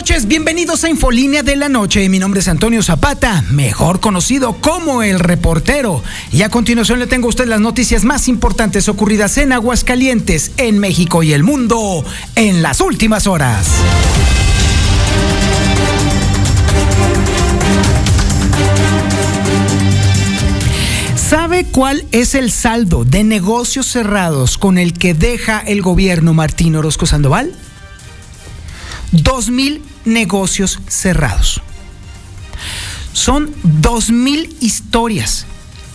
Noches, bienvenidos a Infolínea de la Noche. Mi nombre es Antonio Zapata, mejor conocido como el reportero. Y a continuación le tengo a usted las noticias más importantes ocurridas en Aguascalientes, en México y el mundo en las últimas horas. ¿Sabe cuál es el saldo de negocios cerrados con el que deja el gobierno Martín Orozco Sandoval? Negocios cerrados. Son dos mil historias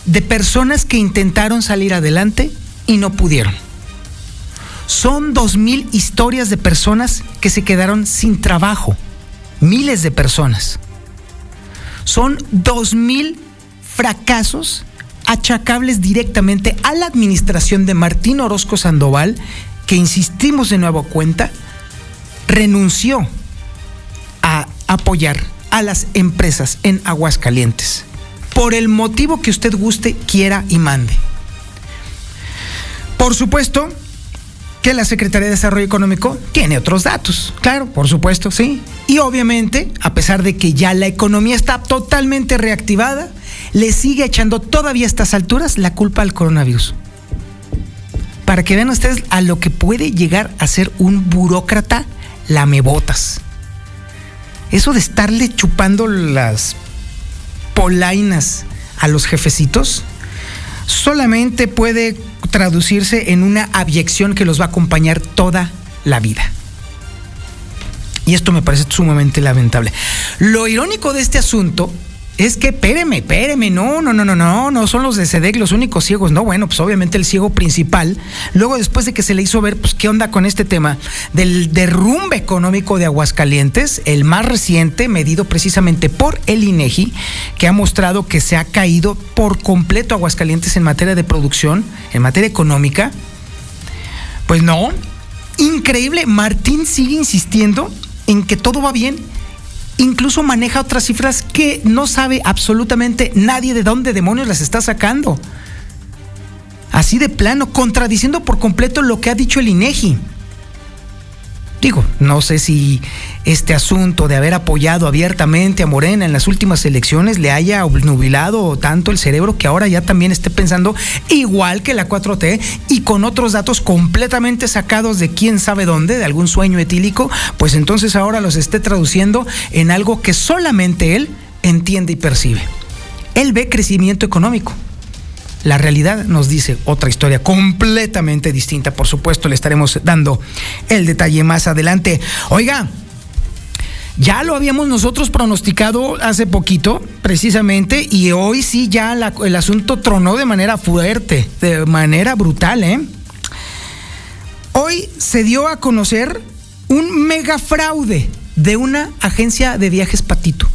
de personas que intentaron salir adelante y no pudieron. Son dos mil historias de personas que se quedaron sin trabajo. Miles de personas. Son dos mil fracasos achacables directamente a la administración de Martín Orozco Sandoval, que insistimos de nuevo cuenta, renunció apoyar a las empresas en Aguascalientes, por el motivo que usted guste, quiera y mande. Por supuesto que la Secretaría de Desarrollo Económico tiene otros datos, claro, por supuesto, sí. Y obviamente, a pesar de que ya la economía está totalmente reactivada, le sigue echando todavía a estas alturas la culpa al coronavirus. Para que vean ustedes a lo que puede llegar a ser un burócrata lamebotas. Eso de estarle chupando las polainas a los jefecitos solamente puede traducirse en una abyección que los va a acompañar toda la vida. Y esto me parece sumamente lamentable. Lo irónico de este asunto es que, espéreme, espéreme, no, no, no, no, no, no son los de SEDEC los únicos ciegos, no, bueno, pues obviamente el ciego principal, luego después de que se le hizo ver, pues qué onda con este tema del derrumbe económico de Aguascalientes, el más reciente, medido precisamente por el INEGI, que ha mostrado que se ha caído por completo Aguascalientes en materia de producción, en materia económica, pues no, increíble, Martín sigue insistiendo en que todo va bien incluso maneja otras cifras que no sabe absolutamente nadie de dónde demonios las está sacando. Así de plano, contradiciendo por completo lo que ha dicho el INEGI. Digo, no sé si este asunto de haber apoyado abiertamente a Morena en las últimas elecciones le haya nubilado tanto el cerebro que ahora ya también esté pensando igual que la 4T y con otros datos completamente sacados de quién sabe dónde, de algún sueño etílico, pues entonces ahora los esté traduciendo en algo que solamente él entiende y percibe. Él ve crecimiento económico la realidad nos dice otra historia completamente distinta. Por supuesto, le estaremos dando el detalle más adelante. Oiga, ya lo habíamos nosotros pronosticado hace poquito, precisamente, y hoy sí ya el asunto tronó de manera fuerte, de manera brutal, ¿eh? Hoy se dio a conocer un mega fraude de una agencia de viajes Patito.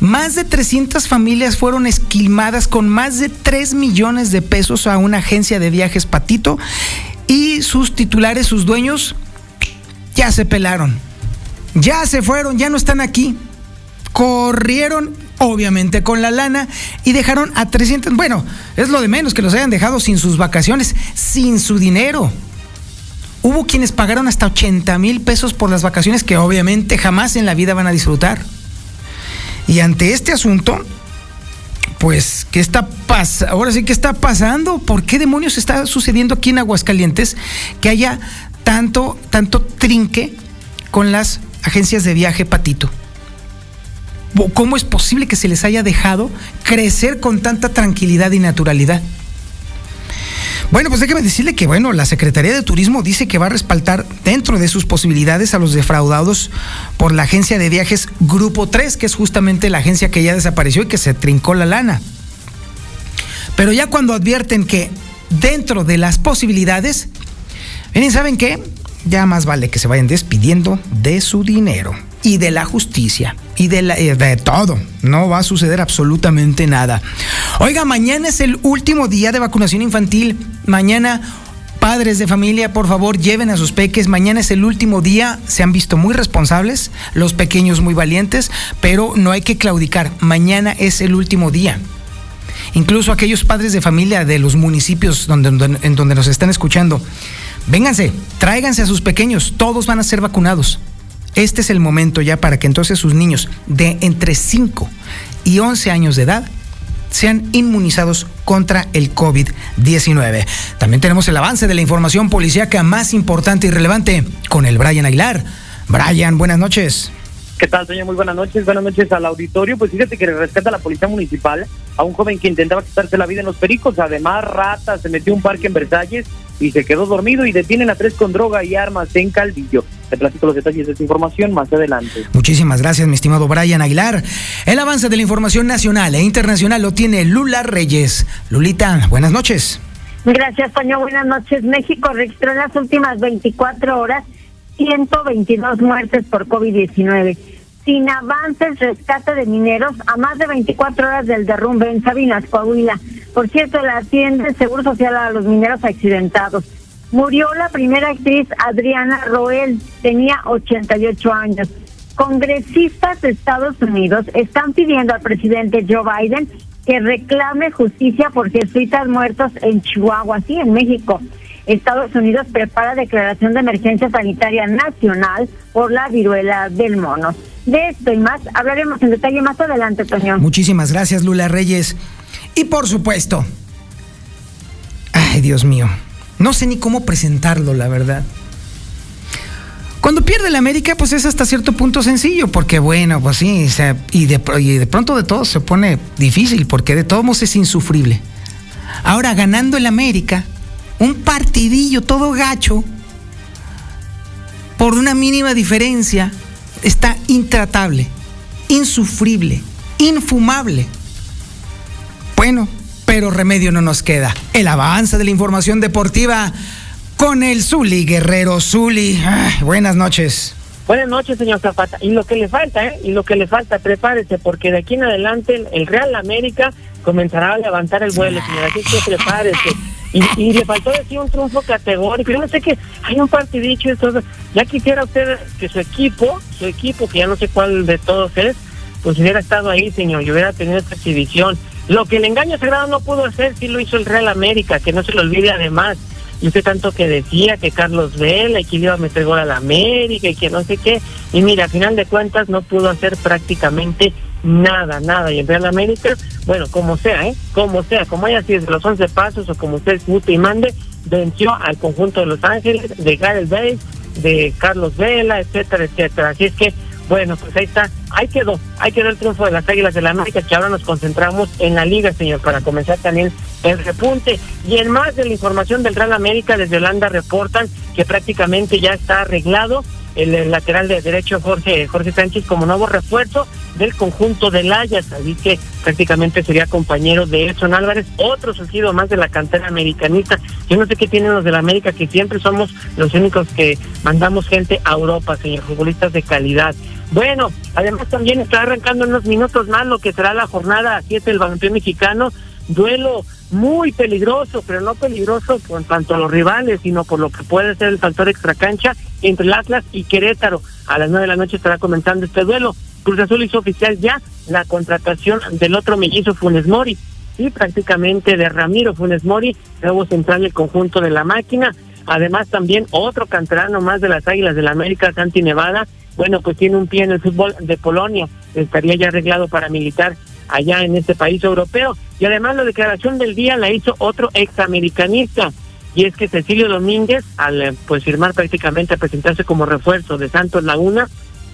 Más de 300 familias fueron esquilmadas con más de 3 millones de pesos a una agencia de viajes Patito y sus titulares, sus dueños, ya se pelaron. Ya se fueron, ya no están aquí. Corrieron, obviamente, con la lana y dejaron a 300. Bueno, es lo de menos que los hayan dejado sin sus vacaciones, sin su dinero. Hubo quienes pagaron hasta 80 mil pesos por las vacaciones que obviamente jamás en la vida van a disfrutar. Y ante este asunto, pues, ¿qué está pasando? Ahora sí, ¿qué está pasando? ¿Por qué demonios está sucediendo aquí en Aguascalientes que haya tanto, tanto trinque con las agencias de viaje Patito? ¿Cómo es posible que se les haya dejado crecer con tanta tranquilidad y naturalidad? Bueno, pues déjeme decirle que, bueno, la Secretaría de Turismo dice que va a respaldar dentro de sus posibilidades a los defraudados por la agencia de viajes Grupo 3, que es justamente la agencia que ya desapareció y que se trincó la lana. Pero ya cuando advierten que dentro de las posibilidades, miren, ¿saben qué? ya más vale que se vayan despidiendo de su dinero y de la justicia y de, eh, de todo. No va a suceder absolutamente nada. Oiga, mañana es el último día de vacunación infantil. Mañana Padres de familia, por favor, lleven a sus peques. Mañana es el último día. Se han visto muy responsables, los pequeños muy valientes, pero no hay que claudicar. Mañana es el último día. Incluso aquellos padres de familia de los municipios donde, en donde nos están escuchando, vénganse, tráiganse a sus pequeños. Todos van a ser vacunados. Este es el momento ya para que entonces sus niños de entre 5 y 11 años de edad sean inmunizados contra el COVID-19. También tenemos el avance de la información policíaca más importante y relevante con el Brian Aguilar. Brian, buenas noches. ¿Qué tal, señor? Muy buenas noches. Buenas noches al auditorio. Pues fíjate que rescata la policía municipal a un joven que intentaba quitarse la vida en los pericos. Además, rata, se metió un parque en Versalles y se quedó dormido y detienen a tres con droga y armas en Calvillo. Te platico los detalles de esta información más adelante. Muchísimas gracias, mi estimado Brian Aguilar. El avance de la información nacional e internacional lo tiene Lula Reyes. Lulita, buenas noches. Gracias, Toño. Buenas noches. México registró en las últimas 24 horas 122 muertes por COVID-19. Sin avances, rescate de mineros a más de 24 horas del derrumbe en Sabinas, Coahuila. Por cierto, la atiende Seguro Social a los mineros accidentados. Murió la primera actriz Adriana Roel, tenía 88 años. Congresistas de Estados Unidos están pidiendo al presidente Joe Biden que reclame justicia por jesuitas muertos en Chihuahua, sí, en México. Estados Unidos prepara declaración de emergencia sanitaria nacional por la viruela del mono. De esto y más hablaremos en detalle más adelante, Toño. Muchísimas gracias, Lula Reyes. Y por supuesto, ay Dios mío, no sé ni cómo presentarlo, la verdad. Cuando pierde la América, pues es hasta cierto punto sencillo, porque bueno, pues sí, y, de, y de pronto de todo se pone difícil, porque de todos modos es insufrible. Ahora, ganando el América, un partidillo todo gacho, por una mínima diferencia, está intratable, insufrible, infumable. Bueno, pero remedio no nos queda. El avance de la información deportiva con el Zuli Guerrero Zuli. buenas noches. Buenas noches, señor Zapata. Y lo que le falta, ¿eh? Y lo que le falta, prepárese, porque de aquí en adelante el Real América comenzará a levantar el vuelo, señor. Así que prepárese. Y, le faltó decir un triunfo categórico. Yo no sé que hay un partidicho y todo. Ya quisiera usted que su equipo, su equipo, que ya no sé cuál de todos es, pues hubiera estado ahí, señor, y hubiera tenido esta exhibición. Lo que el engaño sagrado no pudo hacer, sí lo hizo el Real América, que no se lo olvide además. Y usted tanto que decía que Carlos Vela y que iba a meter gol a la América y que no sé qué. Y mira, a final de cuentas no pudo hacer prácticamente nada, nada. Y el Real América, bueno, como sea, ¿eh? Como sea, como haya sido los 11 pasos o como usted guste y mande, venció al conjunto de Los Ángeles, de Gareth Bale, de Carlos Vela, etcétera, etcétera. Así es que, bueno, pues ahí está, ahí quedó, ahí quedó el triunfo de las Águilas de la América, que ahora nos concentramos en la liga, señor, para comenzar también el repunte. Y en más de la información del Real América, desde Holanda reportan que prácticamente ya está arreglado el, lateral de derecho Jorge Jorge Sánchez como nuevo refuerzo del conjunto del Ayas, así que prácticamente sería compañero de Edson Álvarez, otro surgido más de la cantera americanista. Yo no sé qué tienen los de la América, que siempre somos los únicos que mandamos gente a Europa, señor, futbolistas de calidad. Bueno, además también está arrancando unos minutos más lo que será la jornada 7 del balompié mexicano, duelo muy peligroso, pero no peligroso por tanto a los rivales, sino por lo que puede ser el factor extracancha entre el Atlas y Querétaro. A las nueve de la noche estará comenzando este duelo. Cruz Azul hizo oficial ya la contratación del otro mellizo Funes Mori y prácticamente de Ramiro Funes Mori, nuevo central del conjunto de la máquina. Además también otro canterano más de las Águilas de la América, Santi Nevada, bueno, pues tiene un pie en el fútbol de Polonia, estaría ya arreglado para militar allá en este país europeo. Y además la declaración del día la hizo otro examericanista, y es que Cecilio Domínguez, al eh, pues firmar prácticamente a presentarse como refuerzo de Santos Laguna,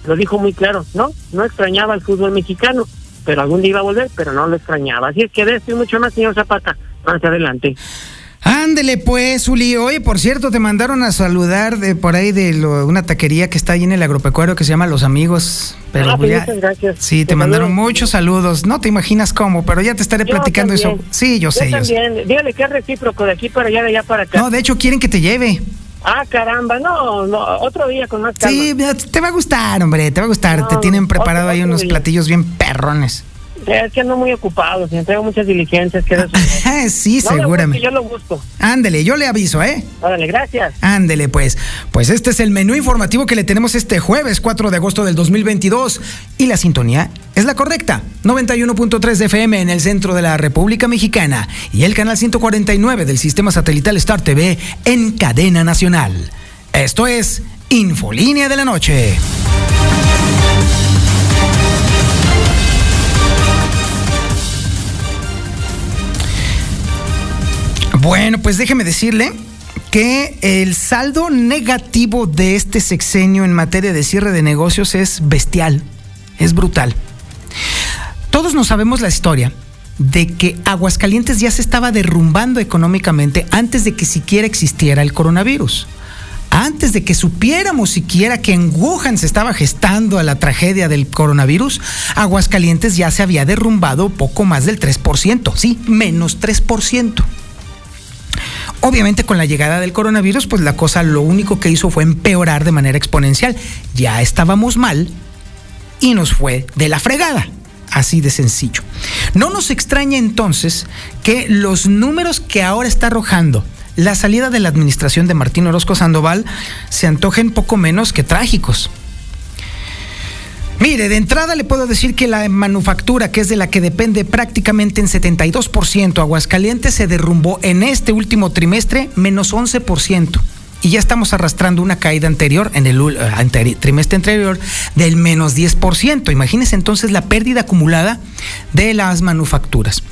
lo dijo muy claro, no, no extrañaba el fútbol mexicano, pero algún día iba a volver, pero no lo extrañaba. Así es que de esto y mucho más, señor Zapata, más adelante. Ándele pues, Uli. Oye, por cierto, te mandaron a saludar de por ahí de una taquería que está ahí en el agropecuario que se llama Los Amigos. Pero ah, pues muchas gracias. Sí, te, mandaron muchos saludos. No te imaginas cómo, pero ya te estaré platicando eso. Sí, yo, sé. También. Dígale que es recíproco de aquí para allá, de allá para acá. No, de hecho quieren que te lleve. Ah, caramba, no, no, otro día con más calma. Sí, te va a gustar, hombre, te va a gustar. te tienen preparado ahí unos platillos bien perrones. Es que ando muy ocupado, si tengo muchas diligencias que sí, seguramente. yo lo busco. Ándele, yo le aviso, ¿eh? Ándale, gracias. Ándele, pues. Pues este es el menú informativo que le tenemos este jueves 4 de agosto del 2022. Y la sintonía es la correcta. 91.3 de FM en el centro de la República Mexicana. Y el canal 149 del sistema satelital Star TV en cadena nacional. Esto es Infolínea de la Noche. Bueno, pues déjeme decirle que el saldo negativo de este sexenio en materia de cierre de negocios es bestial, es brutal. Todos nos sabemos la historia de que Aguascalientes ya se estaba derrumbando económicamente antes de que siquiera existiera el coronavirus. Antes de que supiéramos siquiera que en Wuhan se estaba gestando la tragedia del coronavirus, Aguascalientes ya se había derrumbado poco más del 3%, sí, menos 3%. Obviamente con la llegada del coronavirus, pues la cosa lo único que hizo fue empeorar de manera exponencial. Ya estábamos mal y nos fue de la fregada. Así de sencillo. No nos extraña entonces que los números que ahora está arrojando la salida de la administración de Martín Orozco Sandoval se antojen poco menos que trágicos. Mire, de entrada le puedo decir que la manufactura, que es de la que depende prácticamente en 72%, Aguascalientes se derrumbó en este último trimestre menos 11%. Y ya estamos arrastrando una caída anterior, en el eh, trimestre anterior, del menos 10%. Imagínense entonces la pérdida acumulada de las manufacturas.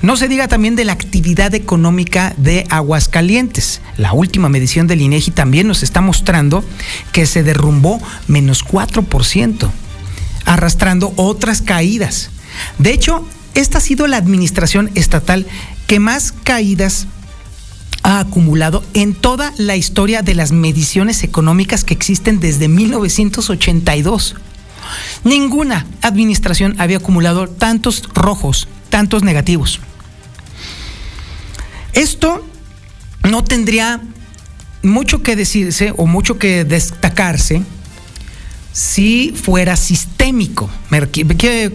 No se diga también de la actividad económica de Aguascalientes. La última medición del INEGI también nos está mostrando que se derrumbó menos 4% arrastrando otras caídas. De hecho, esta ha sido la administración estatal que más caídas ha acumulado en toda la historia de las mediciones económicas que existen desde 1982. Ninguna administración había acumulado tantos rojos, tantos negativos. Esto no tendría mucho que decirse o mucho que destacarse si fuera sistémico.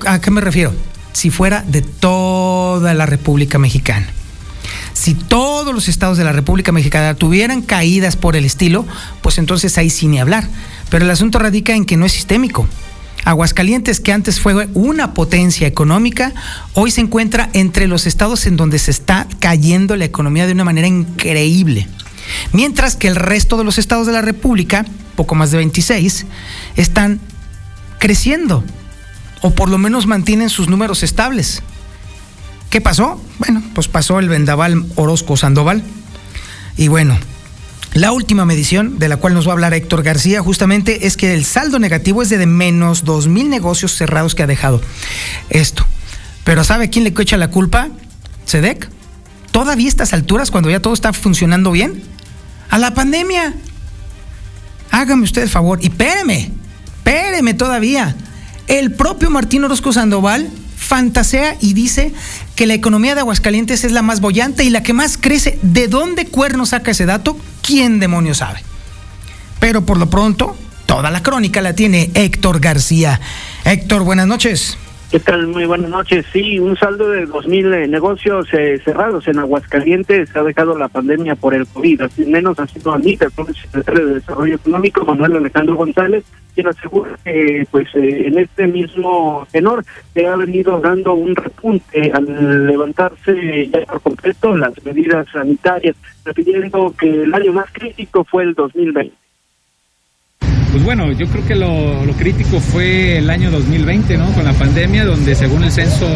¿A qué me refiero? Si fuera de toda la República Mexicana. Si todos los estados de la República Mexicana tuvieran caídas por el estilo, pues entonces ahí sí ni hablar. Pero el asunto radica en que no es sistémico. Aguascalientes, que antes fue una potencia económica, hoy se encuentra entre los estados en donde se está cayendo la economía de una manera increíble. Mientras que el resto de los estados de la República, poco más de 26, están creciendo o por lo menos mantienen sus números estables. ¿Qué pasó? Bueno, pues pasó el vendaval Orozco Sandoval. Y bueno, la última medición de la cual nos va a hablar Héctor García justamente es que el saldo negativo es de menos 2 mil negocios cerrados que ha dejado esto. Pero ¿sabe quién le echa la culpa? ¿SEDEC? Todavía a estas alturas, cuando ya todo está funcionando bien, a la pandemia. Hágame usted el favor y espéreme, espéreme todavía. El propio Martín Orozco Sandoval fantasea y dice que la economía de Aguascalientes es la más bollante y la que más crece. ¿De dónde cuerno saca ese dato? ¿Quién demonios sabe? Pero por lo pronto, toda la crónica la tiene Héctor García. Héctor, buenas noches. ¿Qué tal? Muy buenas noches. Sí, un saldo de 2.000 eh, negocios eh, cerrados en Aguascalientes ha dejado la pandemia por el COVID. Así menos así lo admite el secretario de Desarrollo Económico, Manuel Alejandro González, quien asegura que pues eh, en este mismo tenor se ha venido dando un repunte al levantarse ya por completo las medidas sanitarias, refiriendo que el año más crítico fue el 2020. Pues bueno, yo creo que lo, crítico fue el año 2020, ¿no? Con la pandemia, donde según el censo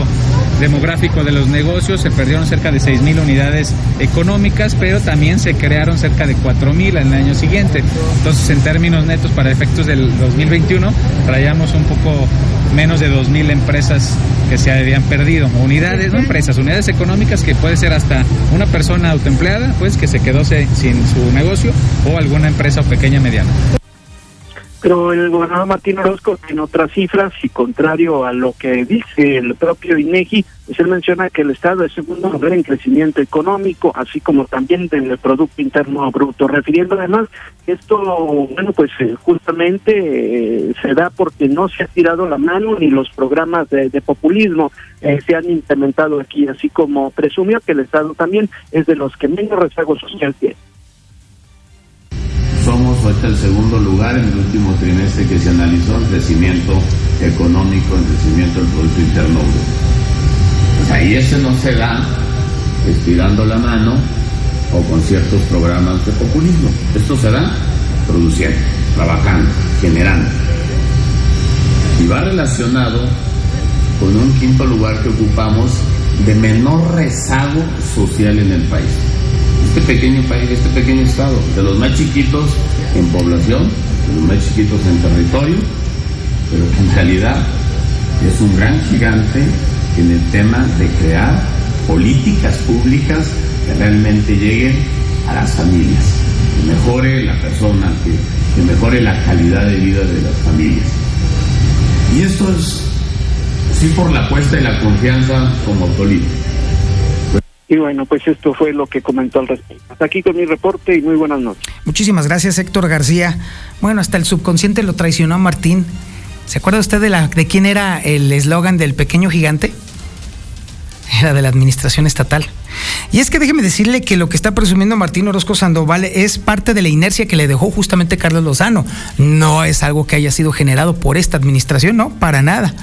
demográfico de los negocios se perdieron cerca de 6.000 unidades económicas, pero también se crearon cerca de 4.000 en el año siguiente. Entonces, en términos netos, para efectos del 2021, traíamos un poco menos de 2.000 empresas que se habían perdido. Unidades, no empresas, unidades económicas que puede ser hasta una persona autoempleada, pues que se quedó sin su negocio o alguna empresa pequeña mediana. Pero el gobernador Martín Orozco tiene otras cifras y contrario a lo que dice el propio INEGI, pues él menciona que el Estado es segundo en crecimiento económico, así como también en el Producto Interno Bruto, refiriendo además que esto, bueno, pues eh, justamente eh, se da porque no se ha tirado la mano ni los programas de, populismo eh, se han implementado aquí, así como presumió que el Estado también es de los que menos rezago social tiene somos ahorita el segundo lugar en el último trimestre que se analizó en crecimiento económico, en crecimiento del Producto Interno Bruto. Pues ahí ese no se da estirando la mano o con ciertos programas de populismo. Esto se da produciendo, trabajando, generando. Y va relacionado con un quinto lugar que ocupamos de menor rezago social en el país este pequeño país, este pequeño estado, de los más chiquitos en población, de los más chiquitos en territorio, pero en calidad es un gran gigante en el tema de crear políticas públicas que realmente lleguen a las familias, que mejore la persona, que, que mejore la calidad de vida de las familias. Y esto es sí por la apuesta y la confianza como político y bueno, pues esto fue lo que comentó al respecto. Hasta aquí con mi reporte y muy buenas noches. Muchísimas gracias, Héctor García. Bueno, hasta el subconsciente lo traicionó a Martín. ¿Se acuerda usted de, la, de quién era el eslogan del pequeño gigante? De la administración estatal. Y es que déjeme decirle que lo que está presumiendo Martín Orozco Sandoval es parte de la inercia que le dejó justamente Carlos Lozano. No es algo que haya sido generado por esta administración, no, para nada.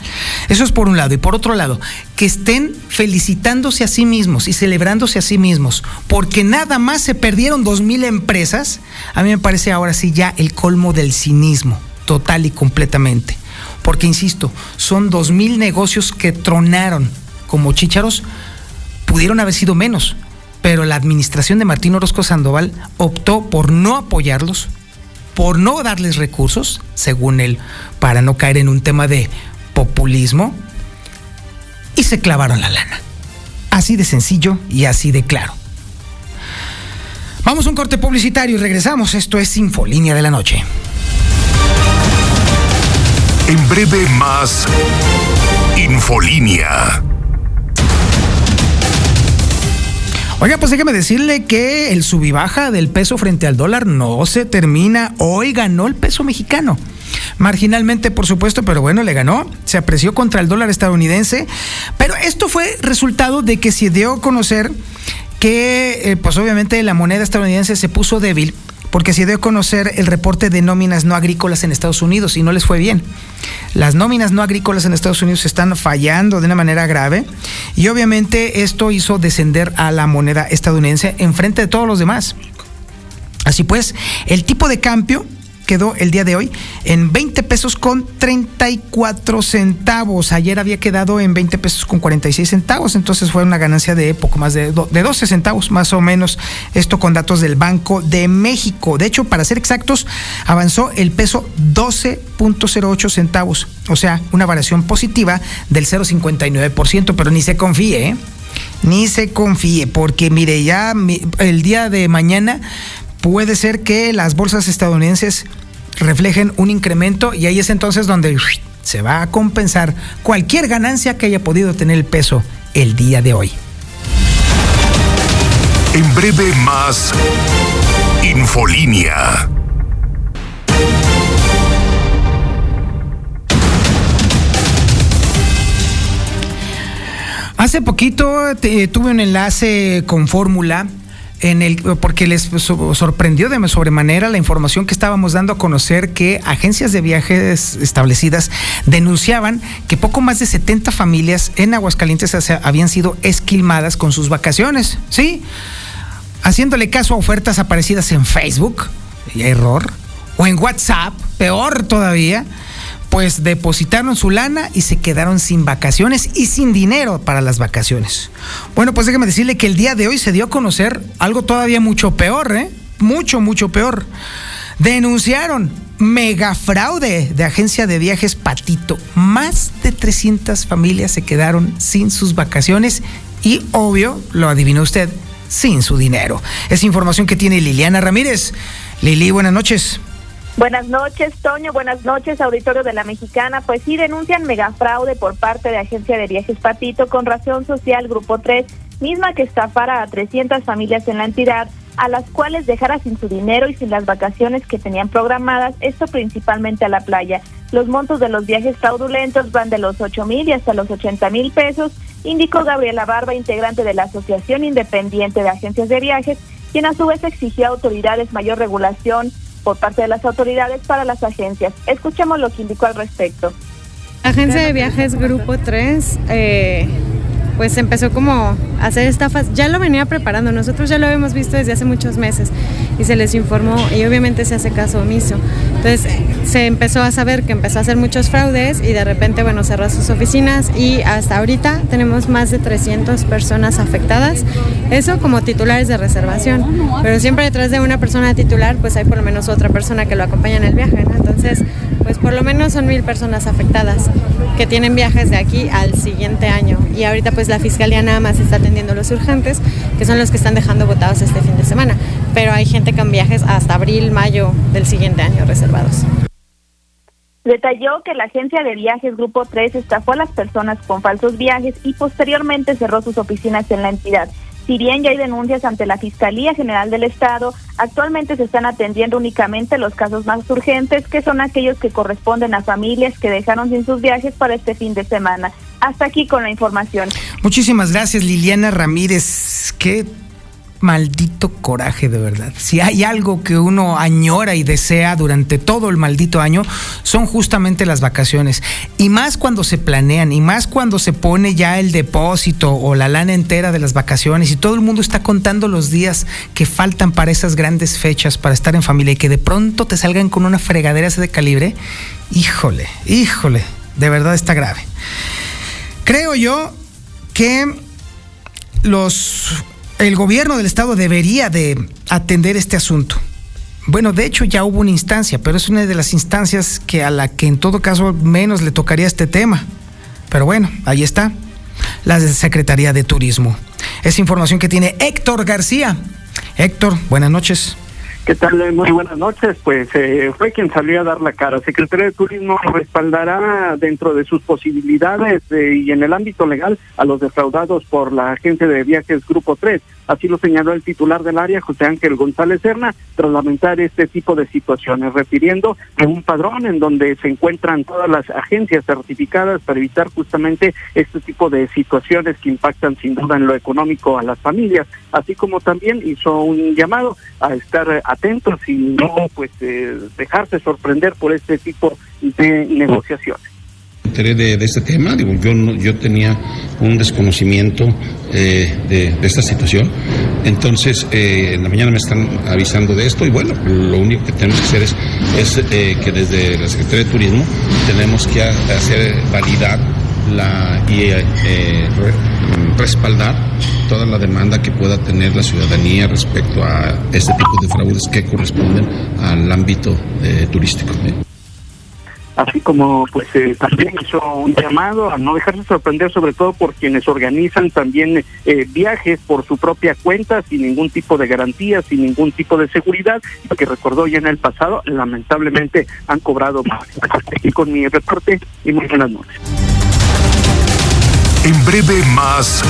Eso es por un lado. Y por otro lado, que estén felicitándose a sí mismos y celebrándose a sí mismos, porque nada más se perdieron dos mil empresas, a mí me parece ahora sí ya el colmo del cinismo, total y completamente. Porque, insisto, son dos mil negocios que tronaron como chícharos pudieron haber sido menos, pero la administración de Martín Orozco Sandoval optó por no apoyarlos, por no darles recursos, según él, para no caer en un tema de populismo, y se clavaron la lana. Así de sencillo y así de claro. Vamos a un corte publicitario y regresamos. Esto es Infolínea de la Noche. En breve más Infolínea. Oiga, pues déjeme decirle que el sub baja del peso frente al dólar no se termina. Hoy ganó el peso mexicano. Marginalmente, por supuesto, pero bueno, le ganó. Se apreció contra el dólar estadounidense. Pero esto fue resultado de que se dio a conocer que, eh, pues obviamente, la moneda estadounidense se puso débil porque se dio a conocer el reporte de nóminas no agrícolas en Estados Unidos y no les fue bien. Las nóminas no agrícolas en Estados Unidos están fallando de una manera grave y obviamente esto hizo descender a la moneda estadounidense en frente de todos los demás. Así pues, el tipo de cambio quedó el día de hoy en 20 pesos con 34 centavos. Ayer había quedado en 20 pesos con 46 centavos, entonces fue una ganancia de poco más de, de 12 centavos, más o menos, esto con datos del Banco de México. De hecho, para ser exactos, avanzó el peso 12.08 centavos, o sea, una variación positiva del 0.59%, pero ni se confíe, ¿eh? Ni se confíe, porque mire, ya el día de mañana puede ser que las bolsas estadounidenses reflejen un incremento y ahí es entonces donde se va a compensar cualquier ganancia que haya podido tener el peso el día de hoy. En breve más Infolínea. Hace poquito tuve un enlace con Fórmula porque les sorprendió de sobremanera la información que estábamos dando a conocer que agencias de viajes establecidas denunciaban que poco más de 70 familias en Aguascalientes habían sido esquilmadas con sus vacaciones, ¿sí? Haciéndole caso a ofertas aparecidas en Facebook, error, o en WhatsApp, peor todavía pues depositaron su lana y se quedaron sin vacaciones y sin dinero para las vacaciones. Bueno, pues déjeme decirle que el día de hoy se dio a conocer algo todavía mucho peor, ¿eh? Mucho, mucho peor. Denunciaron mega fraude de agencia de viajes Patito. Más de 300 familias se quedaron sin sus vacaciones y, obvio, lo adivinó usted, sin su dinero. Es información que tiene Liliana Ramírez. Lili, buenas noches. Buenas noches, Toño. Buenas noches, auditorio de la Mexicana. Pues sí, denuncian megafraude por parte de Agencia de Viajes Patito con Razón Social Grupo 3, misma que estafara a 300 familias en la entidad, a las cuales dejara sin su dinero y sin las vacaciones que tenían programadas, esto principalmente a la playa. Los montos de los viajes fraudulentos van de los 8 mil y hasta los 80 mil pesos, indicó Gabriela Barba, integrante de la Asociación Independiente de Agencias de Viajes, quien a su vez exigió a autoridades mayor regulación por parte de las autoridades para las agencias. Escuchemos lo que indicó al respecto. Agencia de Viajes Grupo 3 eh, pues empezó como a hacer estafas, ya lo venía preparando, nosotros ya lo habíamos visto desde hace muchos meses y se les informó y obviamente se hace caso omiso. Entonces se empezó a saber que empezó a hacer muchos fraudes y de repente, bueno, cerró sus oficinas y hasta ahorita tenemos más de 300 personas afectadas, eso como titulares de reservación, pero siempre detrás de una persona titular pues hay por lo menos otra persona que lo acompaña en el viaje, ¿no? Entonces, pues por lo menos son mil personas afectadas que tienen viajes de aquí al siguiente año y ahorita pues la fiscalía nada más está atendiendo los urgentes, que son los que están dejando votados este fin de semana. Pero hay gente con viajes hasta abril, mayo del siguiente año reservados. Detalló que la agencia de viajes Grupo 3 estafó a las personas con falsos viajes y posteriormente cerró sus oficinas en la entidad. Si bien ya hay denuncias ante la Fiscalía General del Estado, actualmente se están atendiendo únicamente los casos más urgentes, que son aquellos que corresponden a familias que dejaron sin sus viajes para este fin de semana. Hasta aquí con la información. Muchísimas gracias, Liliana Ramírez. Qué maldito coraje de verdad. Si hay algo que uno añora y desea durante todo el maldito año, son justamente las vacaciones. Y más cuando se planean, y más cuando se pone ya el depósito o la lana entera de las vacaciones y todo el mundo está contando los días que faltan para esas grandes fechas, para estar en familia y que de pronto te salgan con una fregadera de calibre. Híjole, híjole, de verdad está grave. Creo yo que los el gobierno del estado debería de atender este asunto. Bueno, de hecho ya hubo una instancia, pero es una de las instancias que a la que en todo caso menos le tocaría este tema. Pero bueno, ahí está. La Secretaría de Turismo. Es información que tiene Héctor García. Héctor, buenas noches. ¿Qué tal? Muy buenas noches. Pues eh, fue quien salió a dar la cara. Secretaría de Turismo respaldará dentro de sus posibilidades eh, y en el ámbito legal a los defraudados por la agencia de viajes Grupo 3. Así lo señaló el titular del área, José Ángel González Serna, tras lamentar este tipo de situaciones, refiriendo a un padrón en donde se encuentran todas las agencias certificadas para evitar justamente este tipo de situaciones que impactan sin duda en lo económico a las familias, así como también hizo un llamado a estar atentos y no pues eh, dejarse sorprender por este tipo de negociaciones de, este tema, yo, yo tenía un desconocimiento eh, de, esta situación, entonces eh, en la mañana me están avisando de esto y bueno, lo único que tenemos que hacer es, eh, que desde la Secretaría de Turismo tenemos que hacer validar la, y re, respaldar toda la demanda que pueda tener la ciudadanía respecto a este tipo de fraudes que corresponden al ámbito turístico así como pues eh, también hizo un llamado a no dejarse sorprender sobre todo por quienes organizan también eh, viajes por su propia cuenta sin ningún tipo de garantía, sin ningún tipo de seguridad, que recordó ya en el pasado, lamentablemente han cobrado más. Y con mi reporte y muy buenas noches. En breve más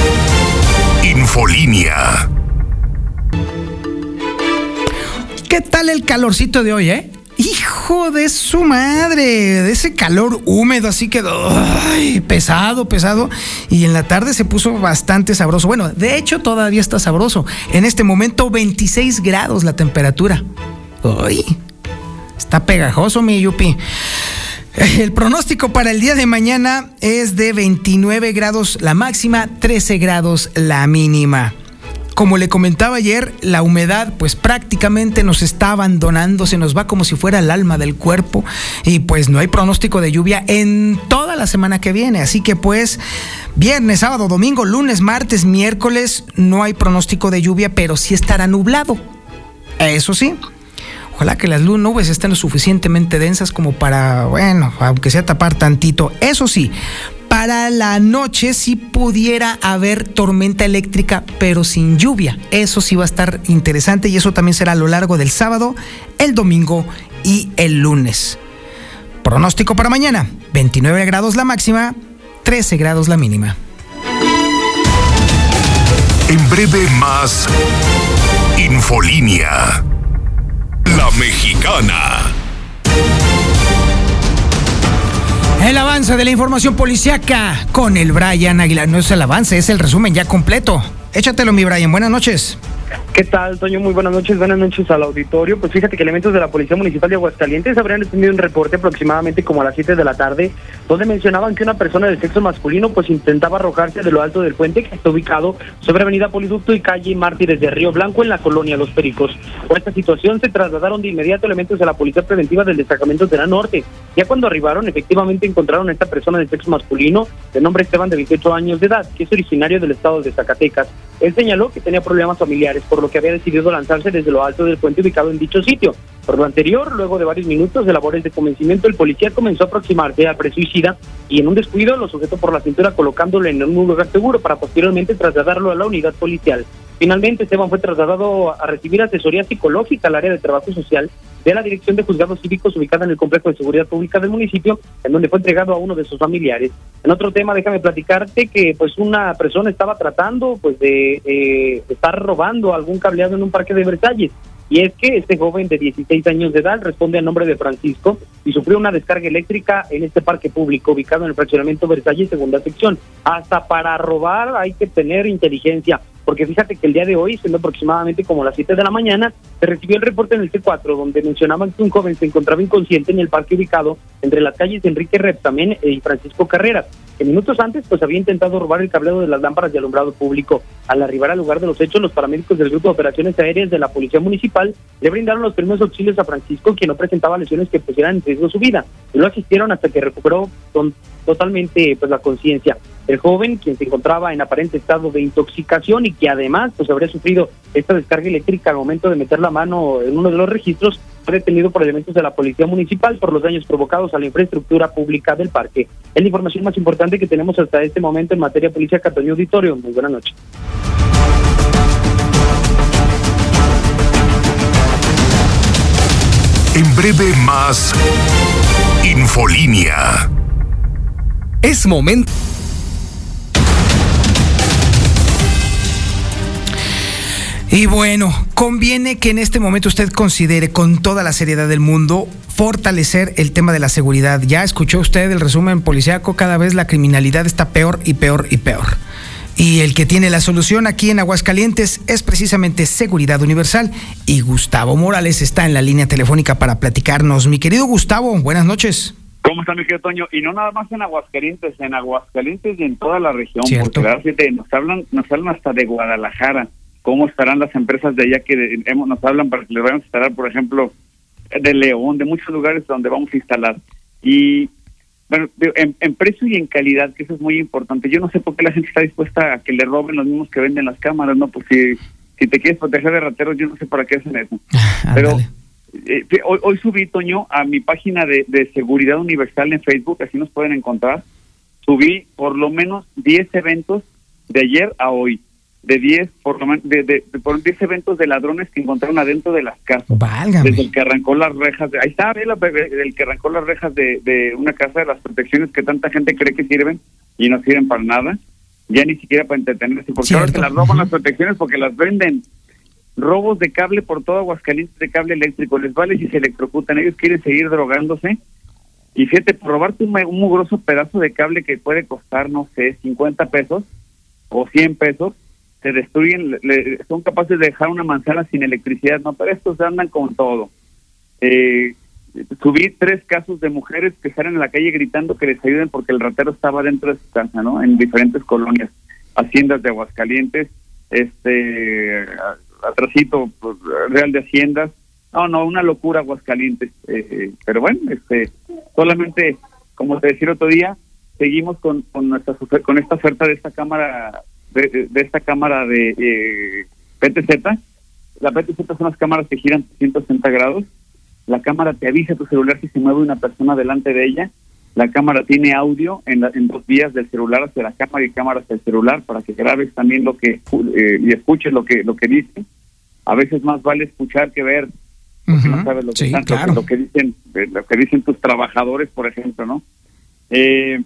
Infolínea. ¿Qué tal el calorcito de hoy, eh? Hijo de su madre, de ese calor húmedo, así quedó pesado, pesado. Y en la tarde se puso bastante sabroso. Bueno, de hecho todavía está sabroso. En este momento 26 grados la temperatura. Uy, está pegajoso mi yupi. El pronóstico para el día de mañana es de 29 grados la máxima, 13 grados la mínima. Como le comentaba ayer, la humedad pues prácticamente nos está abandonando, se nos va como si fuera el alma del cuerpo y pues no hay pronóstico de lluvia en toda la semana que viene. Así que pues viernes, sábado, domingo, lunes, martes, miércoles no hay pronóstico de lluvia, pero sí estará nublado. Eso sí. Ojalá que las nubes estén lo suficientemente densas como para, bueno, aunque sea tapar tantito. Eso sí, para la noche sí pudiera haber tormenta eléctrica, pero sin lluvia. Eso sí va a estar interesante y eso también será a lo largo del sábado, el domingo y el lunes. Pronóstico para mañana, 29 grados la máxima, 13 grados la mínima. En breve más Infolínea. La mexicana. El avance de la información policiaca con el Brian Aguilar. No es el avance, es el resumen ya completo. Échatelo, mi Brian. Buenas noches. ¿Qué tal, Toño? Muy buenas noches, buenas noches al auditorio. Pues fíjate que elementos de la Policía Municipal de Aguascalientes habrían tenido un reporte aproximadamente como a las 7 de la tarde, donde mencionaban que una persona del sexo masculino pues intentaba arrojarse de lo alto del puente que está ubicado sobre Avenida Poliducto y calle Mártires de Río Blanco en la colonia Los Pericos. Por esta situación se trasladaron de inmediato elementos de la Policía Preventiva del destacamento de la Norte. Ya cuando arribaron, efectivamente encontraron a esta persona del sexo masculino, de nombre Esteban de 28 años de edad, que es originario del estado de Zacatecas. Él señaló que tenía problemas familiares, por lo que había decidido lanzarse desde lo alto del puente ubicado en dicho sitio. Por lo anterior, luego de varios minutos de labores de convencimiento, el policía comenzó a aproximarse al presuicida y en un descuido lo sujetó por la cintura colocándolo en un lugar seguro para posteriormente trasladarlo a la unidad policial. Finalmente, Esteban fue trasladado a recibir asesoría psicológica al área de trabajo social de la Dirección de Juzgados Cívicos ubicada en el Complejo de Seguridad Pública del municipio, en donde fue entregado a uno de sus familiares. En otro tema, déjame platicarte que pues una persona estaba tratando pues de eh, estar robando algún cableado en un parque de Versalles. Y es que este joven de 16 años de edad responde al nombre de Francisco y sufrió una descarga eléctrica en este parque público ubicado en el fraccionamiento Versalles, segunda sección. Hasta para robar hay que tener inteligencia, porque fíjate que el día de hoy, siendo aproximadamente como las 7 de la mañana, se recibió el reporte en el C4 donde mencionaban que un joven se encontraba inconsciente en el parque ubicado entre las calles Enrique Reptamen y Francisco Carreras que minutos antes pues había intentado robar el cableado de las lámparas de alumbrado público. Al arribar al lugar de los hechos, los paramédicos del Grupo de Operaciones Aéreas de la Policía Municipal le brindaron los primeros auxilios a Francisco, quien no presentaba lesiones que pusieran en riesgo su vida, y lo asistieron hasta que recuperó con, totalmente pues la conciencia. El joven, quien se encontraba en aparente estado de intoxicación y que además pues habría sufrido esta descarga eléctrica al momento de meter la mano en uno de los registros, fue detenido por elementos de la Policía Municipal por los daños provocados a la infraestructura pública del parque. Es la información más importante que tenemos hasta este momento en materia de policía Catoño Auditorio. Muy buenas noches. En breve más Infolínea. Es momento. Y bueno, conviene que en este momento usted considere con toda la seriedad del mundo fortalecer el tema de la seguridad. Ya escuchó usted el resumen policiaco, cada vez la criminalidad está peor y peor y peor. Y el que tiene la solución aquí en Aguascalientes es precisamente Seguridad Universal. Y Gustavo Morales está en la línea telefónica para platicarnos. Mi querido Gustavo, buenas noches. ¿Cómo está mi querido Toño? Y no nada más en Aguascalientes, en Aguascalientes y en toda la región. Cierto. Porque nos hablan, nos hablan hasta de Guadalajara. ¿Cómo estarán las empresas de allá que hemos, nos hablan para que les vayamos a instalar, por ejemplo, de León, de muchos lugares donde vamos a instalar? Y bueno, en, en, precio y en calidad, que eso es muy importante. Yo no sé por qué la gente está dispuesta a que le roben los mismos que venden las cámaras, ¿no? Pues si, si te quieres proteger de rateros, yo no sé para qué hacen eso. Pero eh, hoy, hoy, subí, Toño, a mi página de, de, Seguridad Universal en Facebook, así nos pueden encontrar. Subí por lo menos 10 eventos de ayer a hoy. De 10 por, lo menos, de, de, de, por 10 eventos de ladrones que encontraron adentro de las casas. Válgame. Desde el que arrancó las rejas. De, ahí está, ¿ve? el que arrancó las rejas de, de una casa de las protecciones que tanta gente cree que sirven y no sirven para nada. Ya ni siquiera para entretenerse. Porque ahora se las roban las protecciones porque las venden robos de cable por todo Aguascalientes de cable eléctrico. Les vale si se electrocutan. Ellos quieren seguir drogándose. Y fíjate, probarte un, un mugroso pedazo de cable que puede costar, no sé, 50 pesos o 100 pesos, se destruyen, le, son capaces de dejar una manzana sin electricidad, ¿no? Pero estos andan con todo. Eh, subí tres casos de mujeres que salen en la calle gritando que les ayuden porque el ratero estaba dentro de su casa, ¿no? En diferentes colonias, haciendas de Aguascalientes, este atrasito pues, real de haciendas no no una locura aguascalientes. Eh, pero bueno este solamente como te decía otro día seguimos con con nuestra con esta oferta de esta cámara de, de esta cámara de eh, PTZ la PTZ son las cámaras que giran 360 grados. La cámara te avisa a tu celular si se mueve una persona delante de ella la cámara tiene audio en, la, en dos vías del celular hacia la cámara y cámara hacia el celular para que grabes también lo que eh, y escuches lo que lo que dice. A veces más vale escuchar que ver porque no sabes lo que, están, lo, que dicen eh, lo que dicen tus trabajadores, por ejemplo, ¿no? Eh,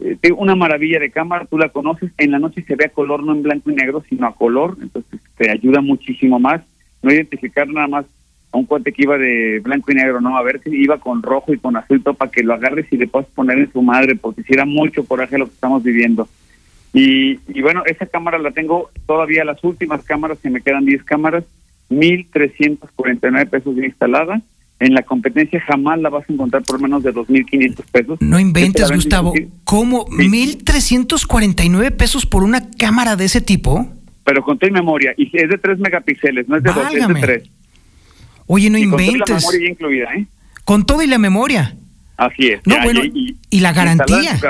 eh una maravilla de cámara, tú la conoces, en la noche se ve a color, no en blanco y negro, sino a color, entonces te ayuda muchísimo más, no identificar nada más a un cuate que iba de blanco y negro, no, a ver si iba con rojo y con azul para que lo agarres y le puedas poner en su madre, porque si era mucho coraje lo que estamos viviendo. Y, y bueno, esa cámara la tengo todavía, las últimas cámaras, que me quedan 10 cámaras, 1.349 pesos de instalada. En la competencia jamás la vas a encontrar por menos de 2.500 pesos. No inventes, Gustavo. ¿Cómo? ¿1.349 pesos por una cámara de ese tipo? Pero con memoria. Y es de 3 megapíxeles, no es de 2, es de 3. Oye, no inventes. Con toda la memoria incluida, ¿eh? Con todo y la memoria. Así es. No, bueno, y, la garantía.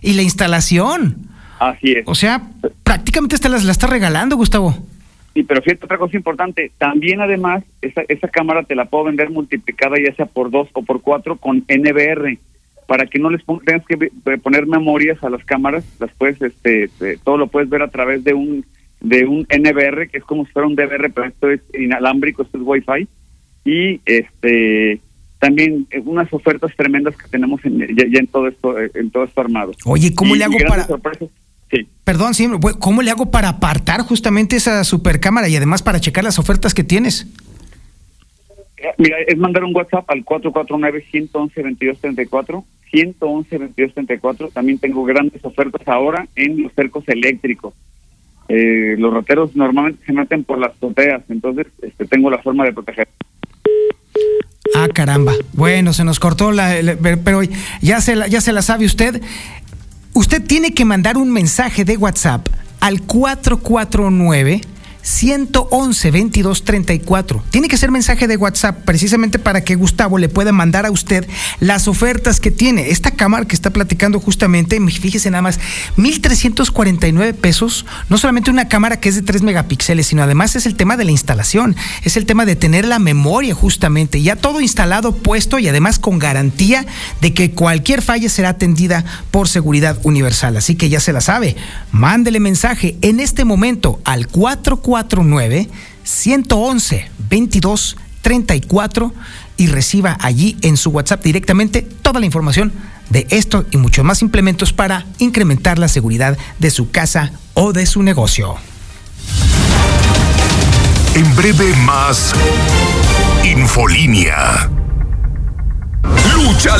Y la instalación. Así es. O sea, prácticamente te la, la está regalando, Gustavo. Sí, pero fíjate otra cosa importante, también además esa, esa cámara te la puedo vender multiplicada ya sea por dos o por cuatro con NBR para que no les tengas que poner memorias a las cámaras, las puedes, este, todo lo puedes ver a través de un de un NBR que es como si fuera un DVR, pero esto es inalámbrico, esto es Wi-Fi y este también unas ofertas tremendas que tenemos en, ya, en todo esto en todo esto armado. Oye, ¿cómo le hago para Perdón, sí, ¿cómo le hago para apartar justamente esa supercámara y además para checar las ofertas que tienes? Mira, es mandar un WhatsApp al 449-111-2234, 111-2234. También tengo grandes ofertas ahora en los cercos eléctricos. Eh, los roteros normalmente se meten por las azoteas, entonces este, tengo la forma de proteger. Ah, caramba. Bueno, se nos cortó la, pero ya se la, ya se la sabe usted. Usted tiene que mandar un mensaje de WhatsApp al 449 111 22 34. Tiene que ser mensaje de WhatsApp precisamente para que Gustavo le pueda mandar a usted las ofertas que tiene. Esta cámara que está platicando justamente, fíjese nada más, 1.349 pesos. No solamente una cámara que es de 3 megapíxeles, sino además es el tema de la instalación, es el tema de tener la memoria justamente. Ya todo instalado, puesto y además con garantía de que cualquier falla será atendida por seguridad universal. Así que ya se la sabe. Mándele mensaje en este momento al 44 49 111 22 34 y reciba allí en su WhatsApp directamente toda la información de esto y muchos más implementos para incrementar la seguridad de su casa o de su negocio. En breve más Infolínea. Lucha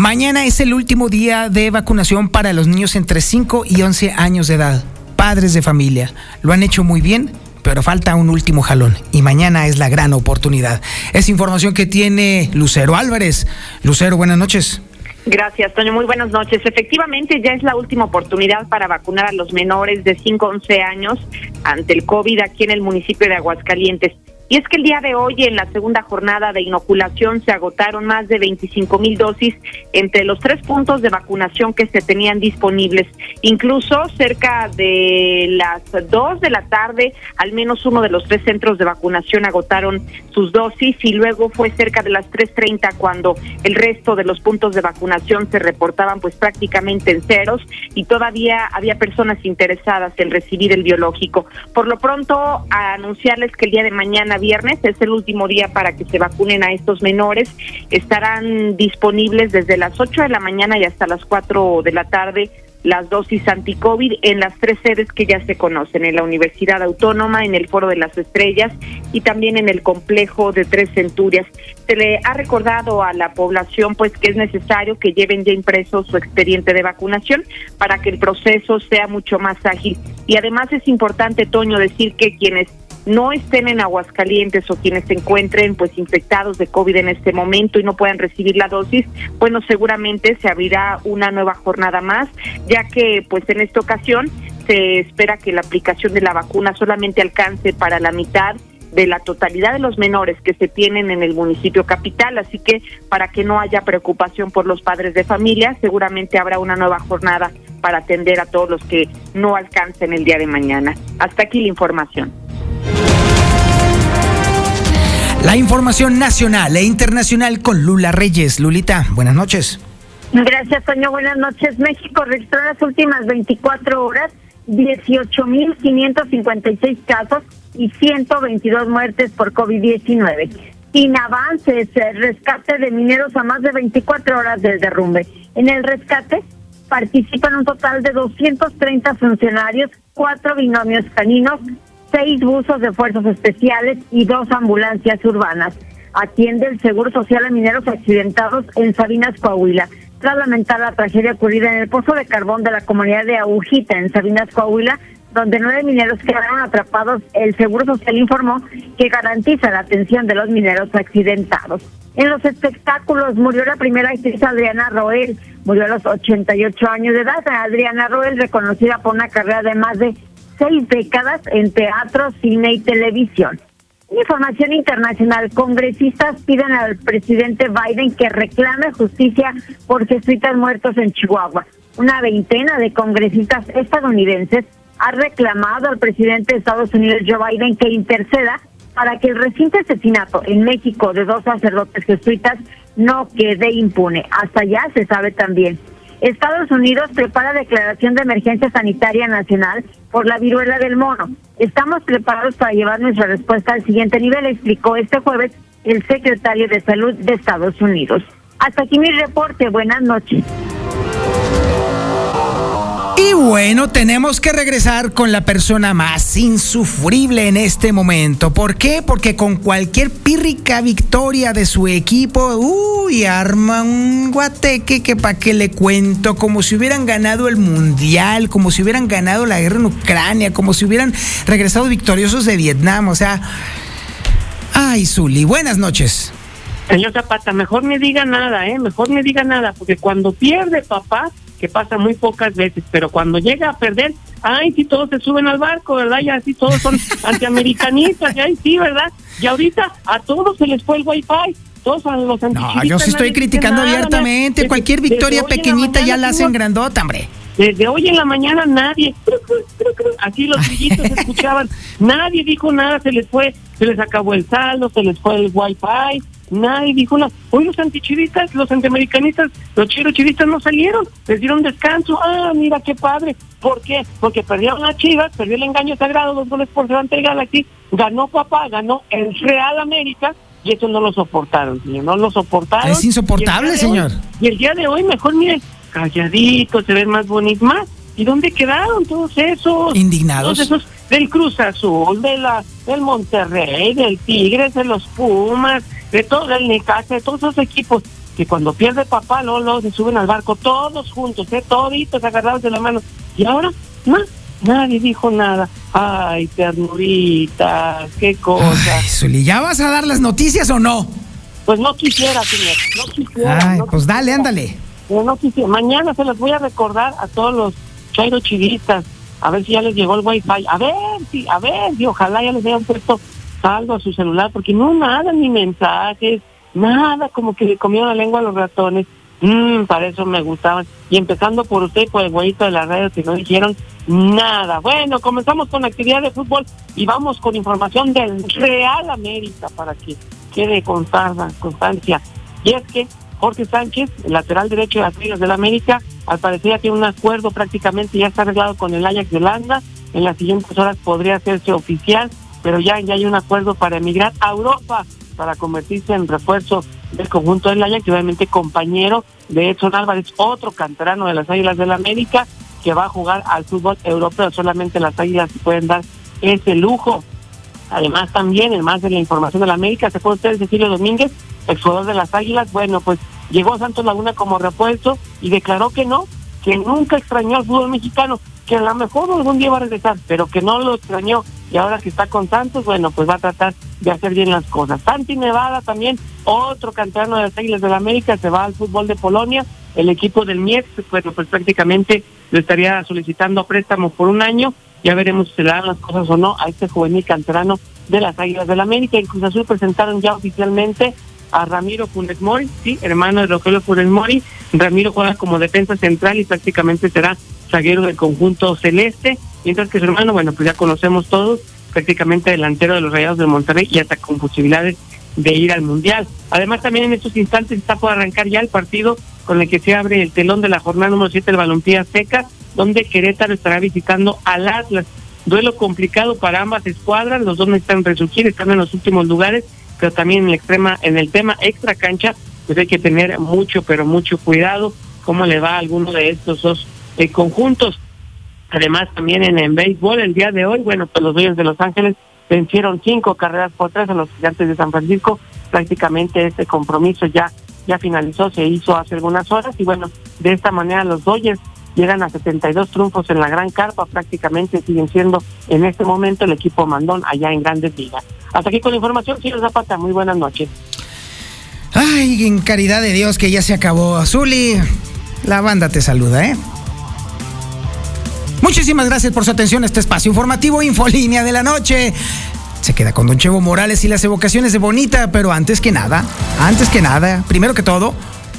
Mañana es el último día de vacunación para los niños entre 5 y 11 años de edad. Padres de familia, lo han hecho muy bien, pero falta un último jalón y mañana es la gran oportunidad. Es información que tiene Lucero Álvarez. Lucero, buenas noches. Gracias, Toño. Muy buenas noches. Efectivamente, ya es la última oportunidad para vacunar a los menores de 5 a 11 años ante el COVID aquí en el municipio de Aguascalientes. Y es que el día de hoy, en la segunda jornada de inoculación, se agotaron más de 25 mil dosis entre los tres puntos de vacunación que se tenían disponibles. Incluso cerca de las dos de la tarde, al menos uno de los tres centros de vacunación agotaron sus dosis y luego fue cerca de las 3.30 cuando el resto de los puntos de vacunación se reportaban pues prácticamente en ceros y todavía había personas interesadas en recibir el biológico. Por lo pronto, a anunciarles que el día de mañana viernes, es el último día para que se vacunen a estos menores. Estarán disponibles desde las 8 de la mañana y hasta las 4 de la tarde las dosis anti-COVID en las tres sedes que ya se conocen, en la Universidad Autónoma, en el Foro de las Estrellas y también en el complejo de Tres Centurias. Se le ha recordado a la población pues que es necesario que lleven ya impreso su expediente de vacunación para que el proceso sea mucho más ágil. Y además es importante, Toño, decir que quienes no estén en Aguascalientes o quienes se encuentren pues infectados de COVID en este momento y no puedan recibir la dosis, bueno, seguramente se abrirá una nueva jornada más, ya que pues en esta ocasión se espera que la aplicación de la vacuna solamente alcance para la mitad de la totalidad de los menores que se tienen en el municipio capital, así que para que no haya preocupación por los padres de familia, seguramente habrá una nueva jornada para atender a todos los que no alcancen el día de mañana. Hasta aquí la información. La información nacional e internacional con Lula Reyes. Lulita, buenas noches. Gracias, Toño. Buenas noches. México registró las últimas 24 horas 18.556 casos y 122 muertes por COVID-19. Sin avances, el rescate de mineros a más de 24 horas del derrumbe. En el rescate participan un total de 230 funcionarios, cuatro binomios caninos, seis buzos de fuerzas especiales y dos ambulancias urbanas. Atiende el Seguro Social a mineros accidentados en Sabinas, Coahuila. Tras lamentar la tragedia ocurrida en el pozo de carbón de la comunidad de Agujita, en Sabinas, Coahuila, donde nueve mineros quedaron atrapados, el Seguro Social informó que garantiza la atención de los mineros accidentados. En los espectáculos murió la primera actriz Adriana Roel, murió a los 88 años de edad. Adriana Roel, reconocida por una carrera de más de seis décadas en teatro, cine y televisión. Información internacional. Congresistas piden al presidente Biden que reclame justicia por jesuitas muertos en Chihuahua. Una veintena de congresistas estadounidenses ha reclamado al presidente de Estados Unidos, Joe Biden, que interceda para que el reciente asesinato en México de dos sacerdotes jesuitas no quede impune. Hasta allá se sabe también. Estados Unidos prepara declaración de emergencia sanitaria nacional por la viruela del mono. Estamos preparados para llevar nuestra respuesta al siguiente nivel, explicó este jueves el secretario de Salud de Estados Unidos. Hasta aquí mi reporte. Buenas noches. Y bueno, tenemos que regresar con la persona más insufrible en este momento. ¿Por qué? Porque con cualquier pírrica victoria de su equipo, uy, arma un guateque que para qué le cuento, como si hubieran ganado el mundial, como si hubieran ganado la guerra en Ucrania, como si hubieran regresado victoriosos de Vietnam. O sea, ay, Zuli, buenas noches. Señor Zapata, mejor me diga nada, ¿eh? Mejor me diga nada, porque cuando pierde papá, que pasa muy pocas veces, pero cuando llega a perder, ay, sí, todos se suben al barco, ¿verdad? Ya sí, todos son antiamericanistas, ya sí, ¿verdad? Y ahorita a todos se les fue el wifi. Todos a los No, yo sí estoy criticando abiertamente. Cualquier victoria pequeñita ya la hacen grandota, hombre. Desde hoy en la mañana nadie, así los grillitos escuchaban, nadie dijo nada, se les fue, se les acabó el saldo, se les fue el wifi, nadie dijo nada. Hoy los antichivistas, los antiamericanistas, los chirochivistas no salieron, les dieron descanso. Ah, mira qué padre. ¿Por qué? Porque perdieron a Chivas, perdió el engaño sagrado, dos goles por delante del Galaxy, ganó papá, ganó el Real América, y eso no lo soportaron, señor, no lo soportaron. Es insoportable, Y el señor. hoy- y el día de hoy, mejor, miren, calladitos, se ven más bonitos, más. ¿Y dónde quedaron todos esos? Indignados. Todos esos del Cruz Azul, de la, del Monterrey, del Tigres, de los Pumas, de todo, del Necaxa, de todos esos equipos que cuando pierde papá, luego, luego se suben al barco todos juntos, ¿eh? toditos agarrados de la mano. Y ahora, no, nadie dijo nada. Ay, ternurita, qué cosa. Ay, Zuli, ¿ya vas a dar las noticias o no? Pues no quisiera, señor, no quisiera. Ay, no pues dale, ándale. Pero no quisiera. Mañana se los voy a recordar a todos los chairo chivistas, a ver si ya les llegó el wifi, a ver si, a ver, y ojalá ya les hayan puesto saldo a su celular, porque no nada, ni mensajes, nada, como que le comieron la lengua a los ratones. Mm, para eso me gustaban. Y empezando por usted, por el güeyito de la radio, que no dijeron nada. Bueno, comenzamos con actividad de fútbol y vamos con información del Real América para que quede constancia. constancia. Y es que Jorge Sánchez, el lateral derecho de las Ligas del América, al parecer tiene un acuerdo prácticamente, ya está arreglado con el Ajax de Holanda. En las siguientes horas podría hacerse oficial, pero ya, ya hay un acuerdo para emigrar a Europa para convertirse en refuerzo del conjunto del Ajax y obviamente compañero de Edson Álvarez, otro canterano de las Águilas del América, que va a jugar al fútbol europeo. Solamente las Águilas pueden dar ese lujo. Además, también, en más de la información de la América, se fue usted Cecilio Domínguez, exjugador de las Águilas. Bueno, pues llegó Santos Laguna como repuesto y declaró que no, que nunca extrañó al fútbol mexicano, que a lo mejor algún día va a regresar, pero que no lo extrañó. Y ahora que está con Santos, bueno, pues va a tratar de hacer bien las cosas. Santi Nevada también, otro canterano de las Águilas de la América, se va al fútbol de Polonia. El equipo del Mietz, bueno, pues prácticamente lo estaría solicitando préstamo por un año. Ya veremos si se le dan las cosas o no a este juvenil canterano de las Águilas del América. En Cruz Azul presentaron ya oficialmente a Ramiro Funes Mori, sí, hermano de Rogelio Funes Mori. Ramiro juega como defensa central y prácticamente será zaguero del conjunto celeste, mientras que su hermano, bueno, pues ya conocemos todos, prácticamente delantero de los Rayados del Monterrey y hasta con posibilidades de ir al Mundial. Además, también en estos instantes está por arrancar ya el partido con el que se abre el telón de la jornada número 7 del Balompié Azteca, donde Querétaro estará visitando al Atlas. duelo complicado para ambas escuadras, los dos necesitan resurgir, están en los últimos lugares, pero también en el extrema, en el tema extra cancha, pues hay que tener mucho, pero mucho cuidado cómo le va a alguno de estos dos eh, conjuntos. Además, también en, en béisbol, el día de hoy, bueno, pues los Dodgers de Los Ángeles vencieron cinco carreras por tres a los gigantes de San Francisco. Prácticamente este compromiso ya, ya finalizó, se hizo hace algunas horas y bueno, de esta manera los Dodgers llegan a 72 triunfos en la Gran Carpa, prácticamente siguen siendo en este momento el equipo mandón allá en Grandes Ligas. Hasta aquí con la información, señor Zapata, muy buenas noches. Ay, en caridad de Dios que ya se acabó. Azuli, la banda te saluda, ¿eh? Muchísimas gracias por su atención a este espacio informativo Infolínea de la Noche. Se queda con Don Chevo Morales y las evocaciones de Bonita, pero antes que nada, antes que nada, primero que todo,